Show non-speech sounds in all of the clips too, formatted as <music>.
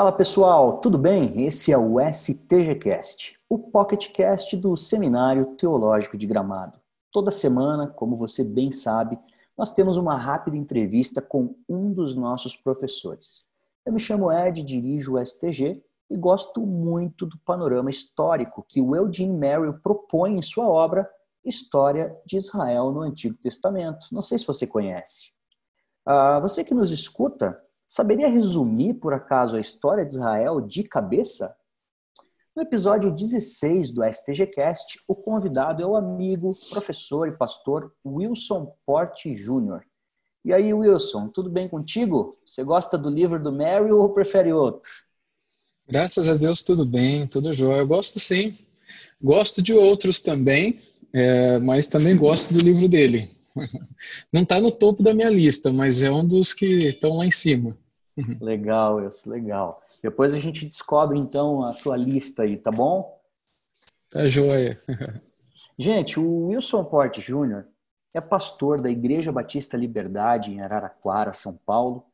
Fala pessoal, tudo bem? Esse é o STGCast, o PocketCast do Seminário Teológico de Gramado. Toda semana, como você bem sabe, nós temos uma rápida entrevista com um dos nossos professores. Eu me chamo Ed, dirijo o STG e gosto muito do panorama histórico que o Eugene Merrill propõe em sua obra História de Israel no Antigo Testamento. Não sei se você conhece. Ah, você que nos escuta, Saberia resumir, por acaso, a história de Israel de cabeça? No episódio 16 do STGcast, o convidado é o amigo, professor e pastor Wilson Porte Jr. E aí, Wilson, tudo bem contigo? Você gosta do livro do Mary ou prefere outro? Graças a Deus, tudo bem, tudo jóia. Eu gosto sim. Gosto de outros também, é, mas também gosto do livro dele. <laughs> Não está no topo da minha lista, mas é um dos que estão lá em cima. Legal, isso, legal. Depois a gente descobre então a tua lista aí, tá bom? Tá joia. <laughs> Gente, o Wilson Porte Júnior é pastor da Igreja Batista Liberdade em Araraquara, São Paulo,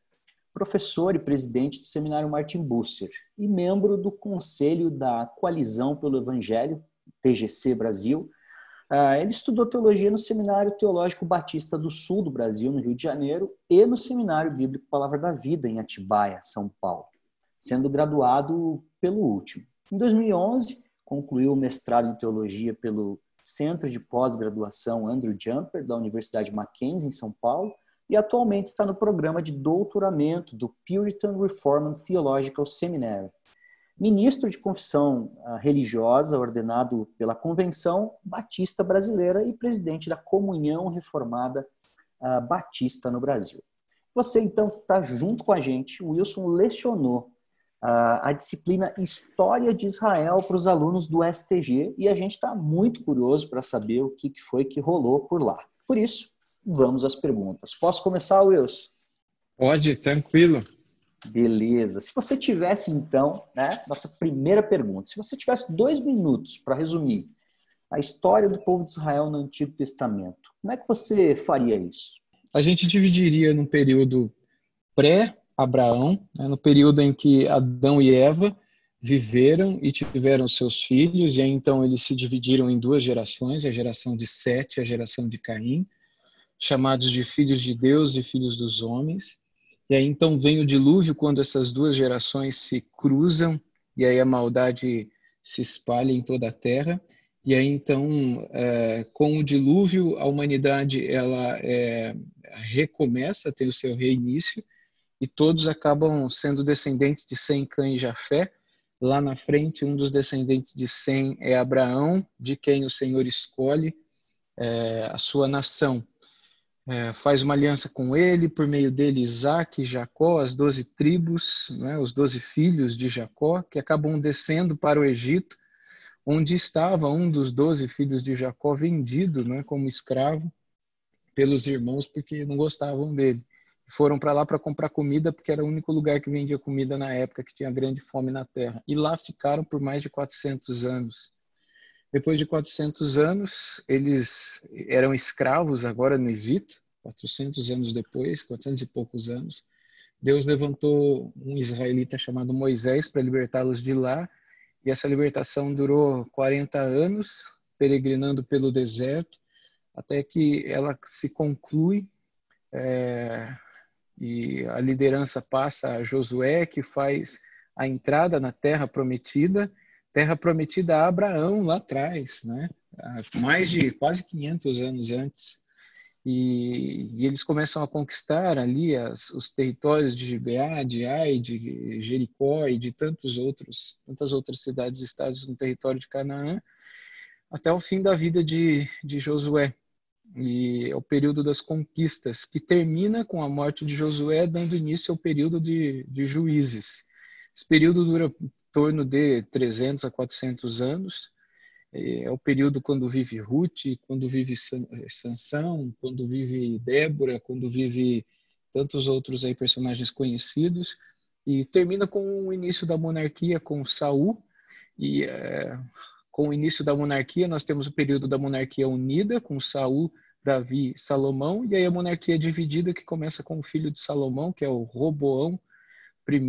professor e presidente do Seminário Martin Busser e membro do Conselho da Coalizão pelo Evangelho, TGC Brasil, ele estudou teologia no Seminário Teológico Batista do Sul do Brasil, no Rio de Janeiro, e no Seminário Bíblico Palavra da Vida, em Atibaia, São Paulo, sendo graduado pelo último. Em 2011, concluiu o mestrado em teologia pelo Centro de Pós-Graduação Andrew Jumper, da Universidade Mackenzie, em São Paulo, e atualmente está no programa de doutoramento do Puritan Reformed Theological Seminary, ministro de confissão ah, religiosa ordenado pela Convenção Batista Brasileira e presidente da Comunhão Reformada ah, Batista no Brasil. Você, então, está junto com a gente. O Wilson lecionou ah, a disciplina História de Israel para os alunos do STG e a gente está muito curioso para saber o que foi que rolou por lá. Por isso, vamos às perguntas. Posso começar, Wilson? Pode, tranquilo. Beleza. Se você tivesse, então, né, nossa primeira pergunta, se você tivesse dois minutos para resumir a história do povo de Israel no Antigo Testamento, como é que você faria isso? A gente dividiria num período pré-Abraão, né, no período em que Adão e Eva viveram e tiveram seus filhos, e aí então eles se dividiram em duas gerações, a geração de Sete e a geração de Caim, chamados de filhos de Deus e filhos dos homens. E aí então vem o dilúvio quando essas duas gerações se cruzam e aí a maldade se espalha em toda a terra. E aí então, é, com o dilúvio, a humanidade ela é, recomeça, tem o seu reinício e todos acabam sendo descendentes de Sem, Cã e Jafé. Lá na frente, um dos descendentes de Sem é Abraão, de quem o Senhor escolhe é, a sua nação é, faz uma aliança com ele, por meio dele Isaac e Jacó, as doze tribos, né, os doze filhos de Jacó, que acabam descendo para o Egito, onde estava um dos doze filhos de Jacó vendido né, como escravo pelos irmãos porque não gostavam dele. Foram para lá para comprar comida, porque era o único lugar que vendia comida na época, que tinha grande fome na terra. E lá ficaram por mais de 400 anos. Depois de 400 anos, eles eram escravos agora no Egito, 400 anos depois, 400 e poucos anos. Deus levantou um israelita chamado Moisés para libertá-los de lá, e essa libertação durou 40 anos, peregrinando pelo deserto, até que ela se conclui é, e a liderança passa a Josué, que faz a entrada na terra prometida, terra prometida a Abraão lá atrás, né? mais de quase 500 anos antes. E, e eles começam a conquistar ali as, os territórios de Gibeá, de Ai, de Jericó e de tantos outros, tantas outras cidades e estados no território de Canaã, até o fim da vida de, de Josué. E é o período das conquistas, que termina com a morte de Josué, dando início ao período de, de juízes. Esse período dura em torno de 300 a 400 anos. É o período quando vive Ruth, quando vive Sansão, quando vive Débora, quando vive tantos outros aí personagens conhecidos. E termina com o início da monarquia com Saul. E é, com o início da monarquia nós temos o período da monarquia unida com Saul, Davi, Salomão. E aí a monarquia dividida que começa com o filho de Salomão, que é o Roboão I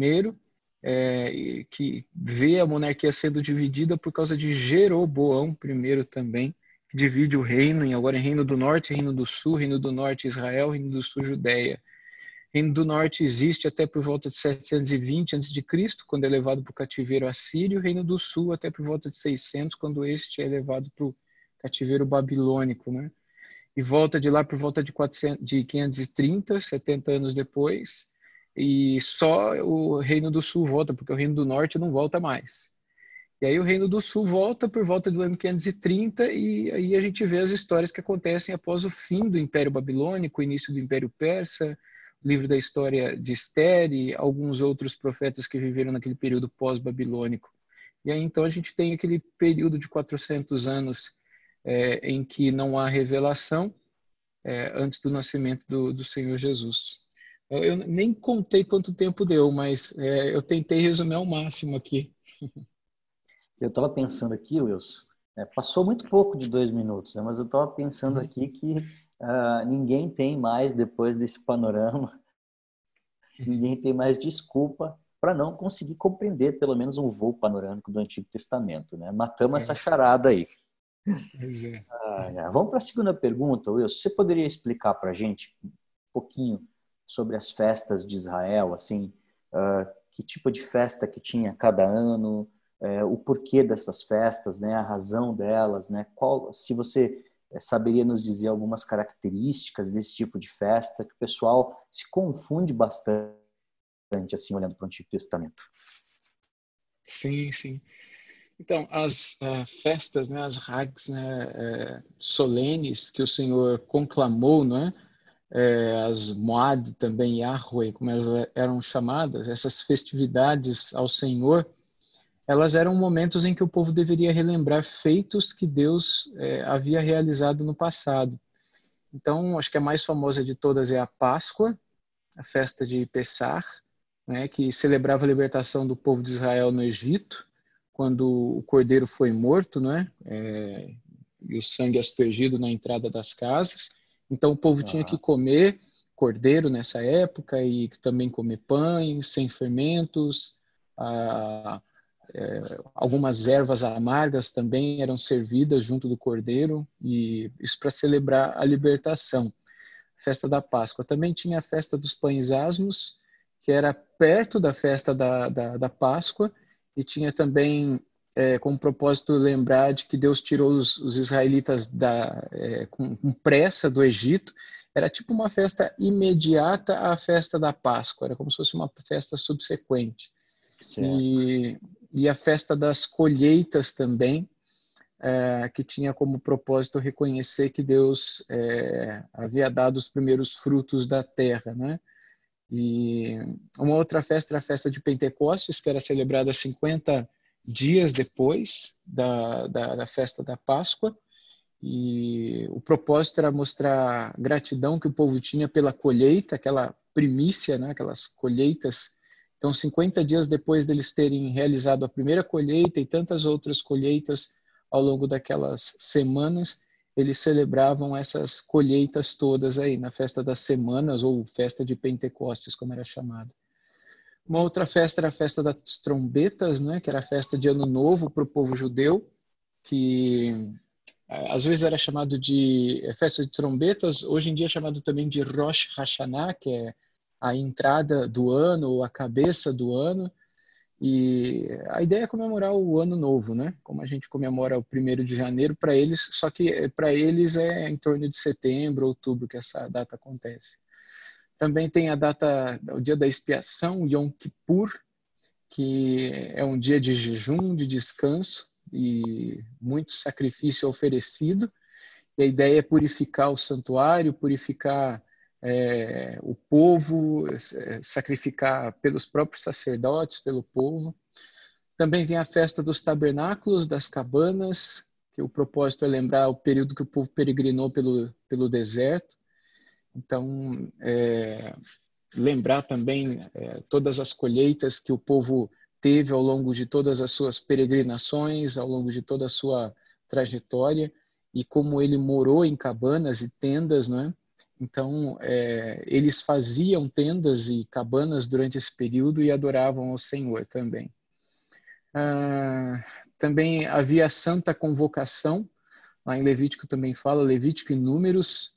é, que vê a monarquia sendo dividida por causa de Jeroboão primeiro também, que divide o reino em agora em Reino do Norte, Reino do Sul, Reino do Norte Israel, Reino do Sul Judéia. Reino do Norte existe até por volta de 720 a.C., quando é levado para o cativeiro assírio, Reino do Sul até por volta de 600, quando este é levado para o cativeiro babilônico, né? E volta de lá por volta de, 400, de 530, 70 anos depois, e só o Reino do Sul volta, porque o Reino do Norte não volta mais. E aí o Reino do Sul volta por volta do ano 530 e aí a gente vê as histórias que acontecem após o fim do Império Babilônico, o início do Império Persa, o livro da história de Esther e alguns outros profetas que viveram naquele período pós-babilônico. E aí então a gente tem aquele período de 400 anos é, em que não há revelação é, antes do nascimento do, do Senhor Jesus. Eu nem contei quanto tempo deu, mas é, eu tentei resumir ao máximo aqui. <laughs> Eu estava pensando aqui, Wilson, é, passou muito pouco de dois minutos, né, mas eu estava pensando uhum. aqui que uh, ninguém tem mais, depois desse panorama, <laughs> ninguém tem mais desculpa para não conseguir compreender pelo menos um voo panorâmico do Antigo Testamento. Né? Matamos é. essa charada aí. É. Ah, vamos para a segunda pergunta, Wilson. Você poderia explicar para a gente um pouquinho sobre as festas de Israel, assim, uh, que tipo de festa que tinha cada ano, uh, o porquê dessas festas, né, a razão delas, né, qual, se você uh, saberia nos dizer algumas características desse tipo de festa, que o pessoal se confunde bastante, assim, olhando para o Antigo Testamento. Sim, sim. Então, as uh, festas, né, as hags né, uh, solenes que o Senhor conclamou, não é? É, as Moad também, Yahweh, como elas eram chamadas, essas festividades ao Senhor, elas eram momentos em que o povo deveria relembrar feitos que Deus é, havia realizado no passado. Então, acho que a mais famosa de todas é a Páscoa, a festa de Pessar, né, que celebrava a libertação do povo de Israel no Egito, quando o cordeiro foi morto, né, é, e o sangue aspergido na entrada das casas. Então o povo ah. tinha que comer cordeiro nessa época e também comer pães sem fermentos. Ah, é, algumas ervas amargas também eram servidas junto do cordeiro e isso para celebrar a libertação. Festa da Páscoa. Também tinha a festa dos pães asmos, que era perto da festa da, da, da Páscoa, e tinha também é, com o propósito de lembrar de que Deus tirou os, os israelitas da, é, com, com, pressa do Egito. Era tipo uma festa imediata à festa da Páscoa, era como se fosse uma festa subsequente. E, e, a festa das colheitas também, é, que tinha como propósito reconhecer que Deus é, havia dado os primeiros frutos da terra, né? E uma outra festa era a festa de Pentecostes, que era celebrada 50 dias depois da, da, da, festa da Páscoa. E o propósito era mostrar gratidão que o povo tinha pela colheita, aquela primícia, né, aquelas colheitas. Então, 50 dias depois deles terem realizado a primeira colheita e tantas outras colheitas ao longo daquelas semanas, eles celebravam essas colheitas todas aí na festa das semanas ou festa de Pentecostes, como era chamada. Uma outra festa era a festa das trombetas, né, que era a festa de Ano Novo para o povo judeu, que eh, às vezes era chamado de eh, festa de trombetas, hoje em dia é chamado também de Rosh Hashanah, que é a entrada do ano ou a cabeça do ano. E a ideia é comemorar o ano novo, né? Como a gente comemora o primeiro de janeiro para eles, só que eh, para eles é em torno de setembro, outubro que essa data acontece. Também tem a data, o dia da expiação, Yom Kippur, que é um dia de jejum, de descanso e muito sacrifício oferecido. E a ideia é purificar o santuário, purificar é, o povo, sacrificar pelos próprios sacerdotes, pelo povo. Também tem a festa dos tabernáculos, das cabanas, que o propósito é lembrar o período que o povo peregrinou pelo, pelo deserto. Então, é, lembrar também é, todas as colheitas que o povo teve ao longo de todas as suas peregrinações, ao longo de toda a sua trajetória, e como ele morou em cabanas e tendas, né? Então, é, eles faziam tendas e cabanas durante esse período e adoravam ao Senhor também. Ah, também havia a santa convocação, lá em Levítico também fala, Levítico e Números,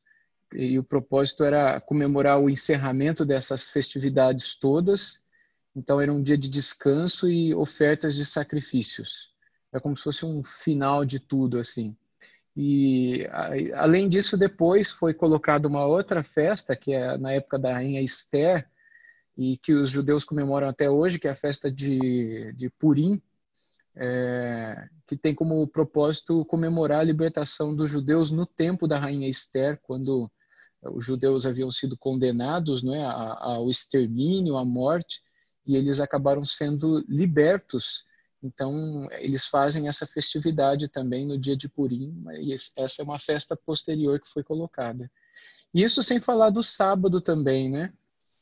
e o propósito era comemorar o encerramento dessas festividades todas. Então, era um dia de descanso e ofertas de sacrifícios. É como se fosse um final de tudo, assim. E além disso, depois foi colocada uma outra festa, que é na época da rainha Esther, e que os judeus comemoram até hoje, que é a festa de, de Purim, é, que tem como propósito comemorar a libertação dos judeus no tempo da rainha Esther, quando os judeus haviam sido condenados né, ao extermínio, à morte, e eles acabaram sendo libertos então, eles fazem essa festividade também no dia de Purim, e essa é uma festa posterior que foi colocada. Isso sem falar do sábado também, né?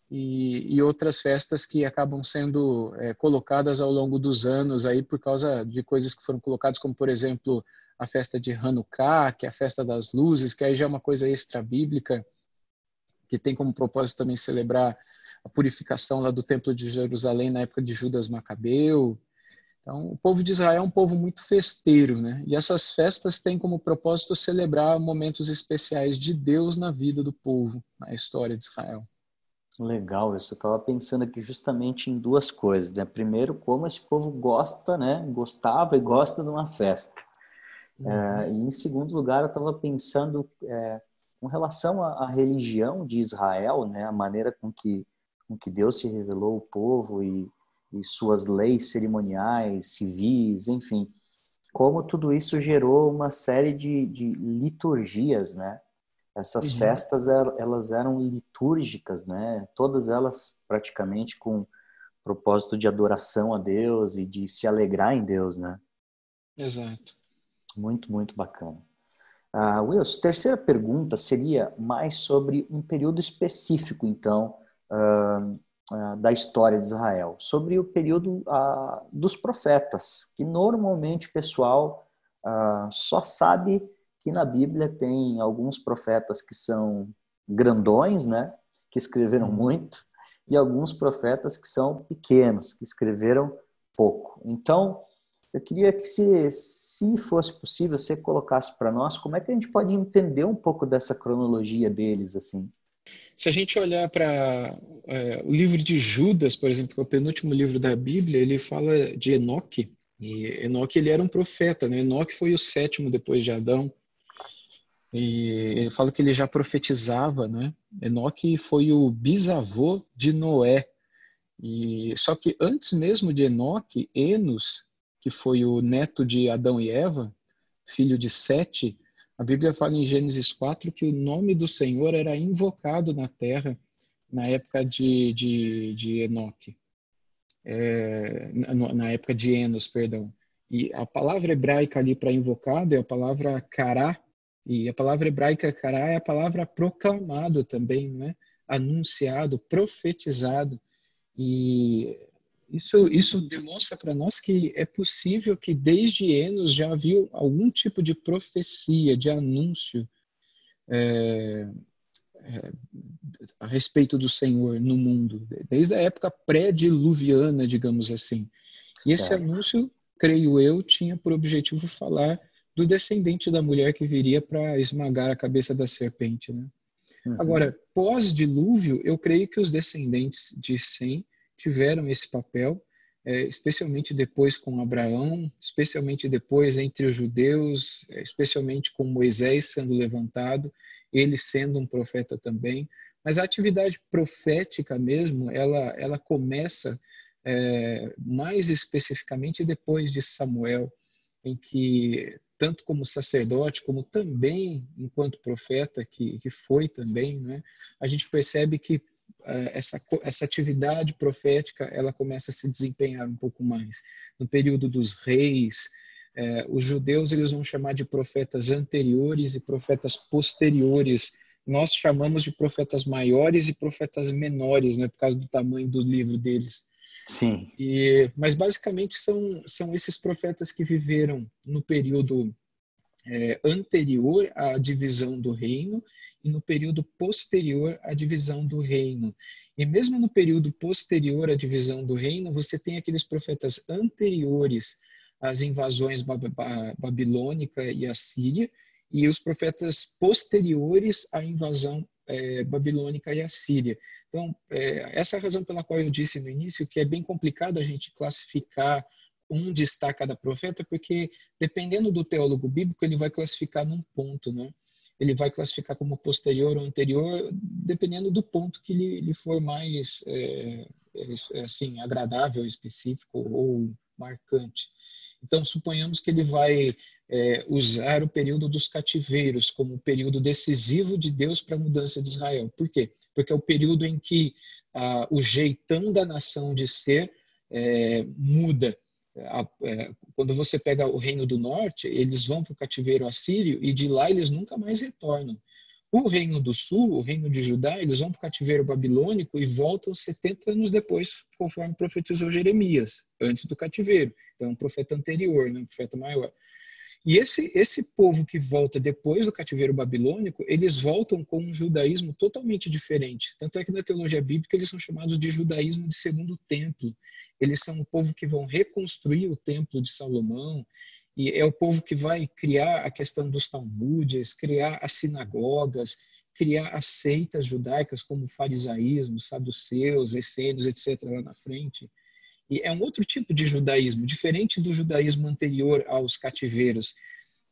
E, e outras festas que acabam sendo é, colocadas ao longo dos anos aí por causa de coisas que foram colocadas, como por exemplo a festa de Hanukkah, que é a festa das luzes, que aí já é uma coisa extra bíblica, que tem como propósito também celebrar a purificação lá do Templo de Jerusalém na época de Judas Macabeu. Então, o povo de Israel é um povo muito festeiro, né? E essas festas têm como propósito celebrar momentos especiais de Deus na vida do povo, na história de Israel. Legal, isso. Eu estava pensando aqui justamente em duas coisas. Né? Primeiro, como esse povo gosta, né? Gostava e gosta de uma festa. Uhum. É, e em segundo lugar, eu estava pensando é, com relação à, à, religião de Israel, né? A maneira com que, com que Deus se revelou ao povo e e suas leis cerimoniais, civis, enfim, como tudo isso gerou uma série de, de liturgias, né? Essas uhum. festas elas eram litúrgicas, né? Todas elas praticamente com propósito de adoração a Deus e de se alegrar em Deus, né? Exato. Muito, muito bacana. Uh, Wilson, terceira pergunta seria mais sobre um período específico, então, uh, uh, da história de Israel, sobre o período dos profetas, que normalmente o pessoal só sabe que na Bíblia tem alguns profetas que são grandões, né, que escreveram uhum. muito, e alguns profetas que são pequenos, que escreveram pouco. Então, eu queria que, se, se fosse possível, você colocasse para nós como é que a gente pode entender um pouco dessa cronologia deles, assim. Se a gente olhar para é, o livro de Judas, por exemplo, que é o penúltimo livro da Bíblia, ele fala de Enoque. E Enoque ele era um profeta, né? Enoque foi o sétimo depois de Adão. E ele fala que ele já profetizava, né? Enoque foi o bisavô de Noé. E só que antes mesmo de Enoque, Enos, que foi o neto de Adão e Eva, filho de Sete, a Bíblia fala em Gênesis 4 que o nome do Senhor era invocado na terra na época de, de, de Enoque, é, na, na, época de Enos, perdão. E a palavra hebraica ali para invocado é a palavra cará, e a palavra hebraica cará é a palavra proclamado também, né? anunciado, profetizado. E isso, isso demonstra para nós que é possível que desde Enos já havia algum tipo de profecia, de anúncio é, é, a respeito do Senhor no mundo, desde a época pré-diluviana, digamos assim. E certo. esse anúncio, creio eu, tinha por objetivo falar do descendente da mulher que viria para esmagar a cabeça da serpente. Né? Uhum. Agora, pós-dilúvio, eu creio que os descendentes de Sem tiveram esse papel, é, especialmente depois com Abraão, especialmente depois entre os judeus, é, especialmente com Moisés sendo levantado, ele sendo um profeta também. Mas a atividade profética mesmo, ela, ela começa é, mais especificamente depois de Samuel, em que tanto como sacerdote, como também enquanto profeta, que, que foi também, né, a gente percebe que essa, essa atividade profética ela começa a se desempenhar um pouco mais. No período dos reis, é, os judeus eles vão chamar de profetas anteriores e profetas posteriores. Nós chamamos de profetas maiores e profetas menores, né, por causa do tamanho do livro deles. Sim. E, mas basicamente são, são esses profetas que viveram no período é, anterior à divisão do reino e no período posterior à divisão do reino. E mesmo no período posterior à divisão do reino, você tem aqueles profetas anteriores às invasões babilônica e assíria, e os profetas posteriores à invasão é, babilônica e assíria. Então, é, essa é a razão pela qual eu disse no início que é bem complicado a gente classificar um destaca cada profeta, porque dependendo do teólogo bíblico, ele vai classificar num ponto, né? Ele vai classificar como posterior ou anterior, dependendo do ponto que lhe, lhe for mais, é, é, assim, agradável, específico ou marcante. Então, suponhamos que ele vai é, usar o período dos cativeiros como o período decisivo de Deus para a mudança de Israel. Por quê? Porque é o período em que ah, o jeitão da nação de ser é, muda é, quando você pega o reino do norte, eles vão para o cativeiro assírio e de lá eles nunca mais retornam. O reino do sul, o reino de Judá, eles vão para o cativeiro babilônico e voltam 70 anos depois, conforme profetizou Jeremias, antes do cativeiro. Então, é um profeta anterior, né, um profeta maior. E esse, esse povo que volta depois do cativeiro babilônico, eles voltam com um judaísmo totalmente diferente. Tanto é que na teologia bíblica eles são chamados de judaísmo de segundo templo. Eles são o povo que vão reconstruir o templo de Salomão, e é o povo que vai criar a questão dos talmudes, criar as sinagogas, criar as seitas judaicas como farisaísmo, saduceus, essênios, etc. lá na frente. E é um outro tipo de judaísmo, diferente do judaísmo anterior aos cativeiros.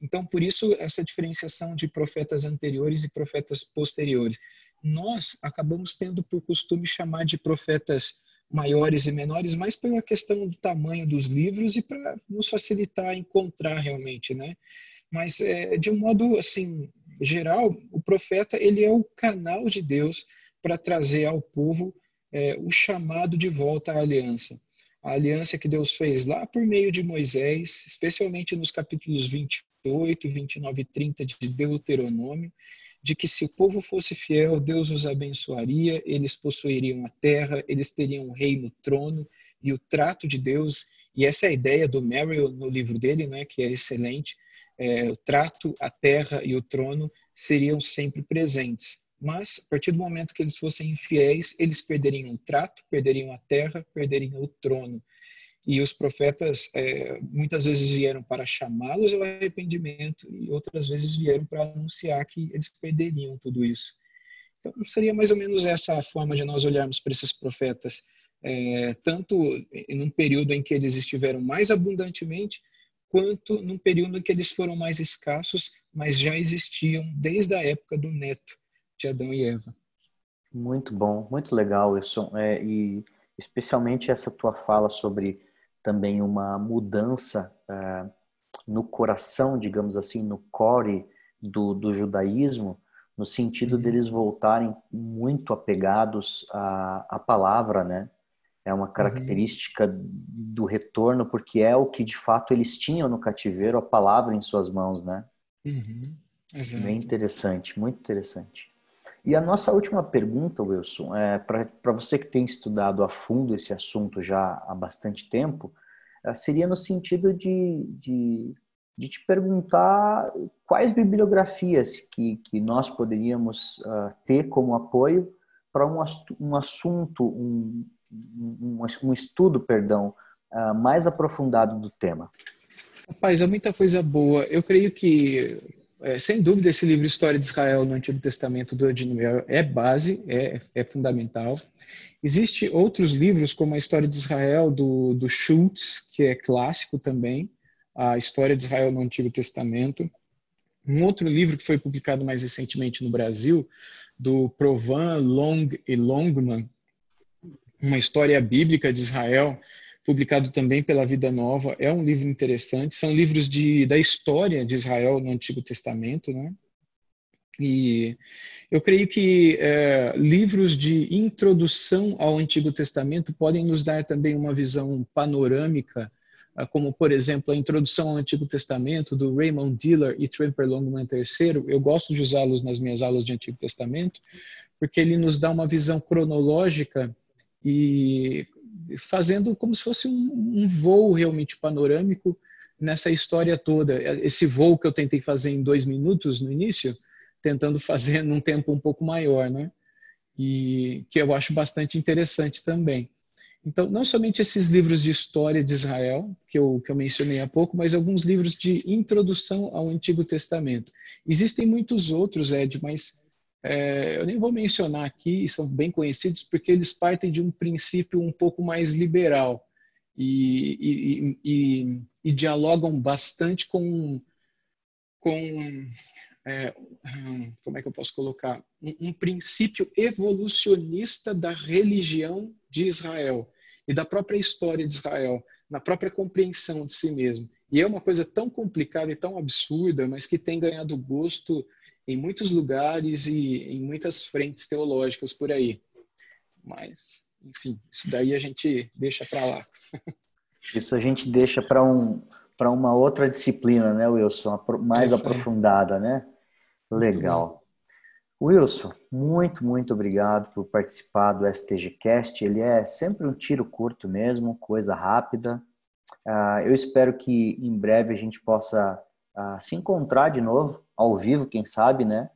Então, por isso, essa diferenciação de profetas anteriores e profetas posteriores. Nós acabamos tendo por costume chamar de profetas maiores e menores, mais pela questão do tamanho dos livros e para nos facilitar encontrar realmente, né? Mas é, de um modo assim geral, o profeta ele é o canal de Deus para trazer ao povo é, o chamado de volta à aliança a aliança que Deus fez lá por meio de Moisés, especialmente nos capítulos 28, 29 e 30 de Deuteronômio, de que se o povo fosse fiel, Deus os abençoaria, eles possuiriam a terra, eles teriam o rei no trono e o trato de Deus. E essa é a ideia do Merrill no livro dele, né, que é excelente. É, o trato, a terra e o trono seriam sempre presentes. Mas, a partir do momento que eles fossem infiéis, eles perderiam o trato, perderiam a terra, perderiam o trono. E os profetas é, muitas vezes vieram para chamá-los ao arrependimento e outras vezes vieram para anunciar que eles perderiam tudo isso. Então, seria mais ou menos essa a forma de nós olharmos para esses profetas, é, tanto em um período em que eles estiveram mais abundantemente, quanto num período em que eles foram mais escassos, mas já existiam desde a época do neto de Adão e Eva. Muito bom, muito legal isso. É, e especialmente essa tua fala sobre também uma mudança é, no coração, digamos assim, no core do, do judaísmo, no sentido uhum. deles voltarem muito apegados à, à palavra, né? É uma característica uhum. do retorno, porque é o que de fato eles tinham no cativeiro, a palavra em suas mãos, né? Uhum. Bem interessante, muito interessante. E a nossa última pergunta, Wilson, é para você que tem estudado a fundo esse assunto já há bastante tempo, é, seria no sentido de, de, de te perguntar quais bibliografias que, que nós poderíamos uh, ter como apoio para um, um assunto, um, um, um estudo, perdão, uh, mais aprofundado do tema. Rapaz, há muita coisa boa. Eu creio que é, sem dúvida, esse livro História de Israel no Antigo Testamento do Edinwell é base, é, é fundamental. Existem outros livros, como a História de Israel do, do Schultz, que é clássico também, a História de Israel no Antigo Testamento. Um outro livro que foi publicado mais recentemente no Brasil, do Provan, Long e Longman, uma história bíblica de Israel, publicado também pela Vida Nova. É um livro interessante. São livros de, da história de Israel no Antigo Testamento, né? E eu creio que é, livros de introdução ao Antigo Testamento podem nos dar também uma visão panorâmica, ah, como, por exemplo, a introdução ao Antigo Testamento do Raymond Diller e Tremper Longman III. Eu gosto de usá-los nas minhas aulas de Antigo Testamento, porque ele nos dá uma visão cronológica e fazendo como se fosse um, um voo realmente panorâmico nessa história toda. Esse voo que eu tentei fazer em dois minutos no início, tentando fazer num tempo um pouco maior, né? E que eu acho bastante interessante também. Então, não somente esses livros de história de Israel, que eu, que eu mencionei há pouco, mas alguns livros de introdução ao Antigo Testamento. Existem muitos outros, Ed, mas é, eu nem vou mencionar aqui, são bem conhecidos, porque eles partem de um princípio um pouco mais liberal e, e, e, e dialogam bastante com, com é, como é que eu posso colocar? Um, um, princípio evolucionista da religião de Israel e da própria história de Israel, na própria compreensão de si mesmo. E é uma coisa tão complicada e tão absurda, mas que tem ganhado gosto em muitos lugares e em muitas frentes teológicas por aí. Mas, enfim, isso daí a gente deixa para lá. Isso a gente deixa para um, para uma outra disciplina, né, Wilson? Mais isso aprofundada, né? Legal. Wilson, muito, muito obrigado por participar do STGcast. Ele é sempre um tiro curto mesmo, coisa rápida. Uh, eu espero que em breve a gente possa uh, se encontrar de novo, ao vivo, quem sabe, né?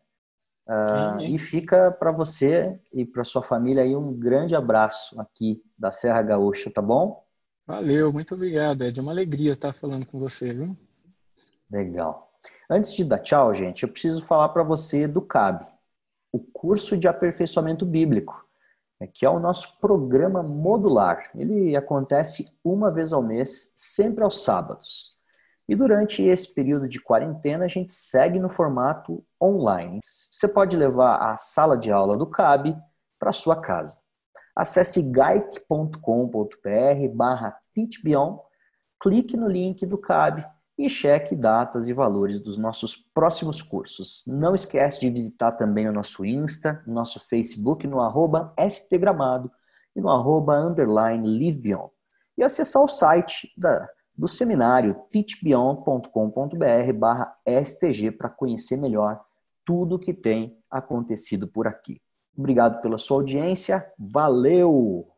Uh, e fica para você e para sua família aí um grande abraço aqui da Serra Gaúcha, tá bom? Valeu, muito obrigado. É de uma alegria estar falando com você, viu? Legal. Antes de dar tchau, gente, eu preciso falar para você do CAB, o curso de aperfeiçoamento bíblico, né, que é o nosso programa modular. Ele acontece uma vez ao mês, sempre aos sábados. E durante esse período de quarentena, a gente segue no formato online. Você pode levar a sala de aula do CAB para sua casa. Acesse gaic.com.br barra teachbeyond, clique no link do CAB e cheque datas e valores dos nossos próximos cursos. Não esquece de visitar também o nosso Insta, nosso Facebook no arroba stgramado e no arroba underline livebeyond. E acessar o site da, do seminário teachbeyond.com.br barra stg para conhecer melhor tudo o que tem acontecido por aqui. Obrigado pela sua audiência. Valeu!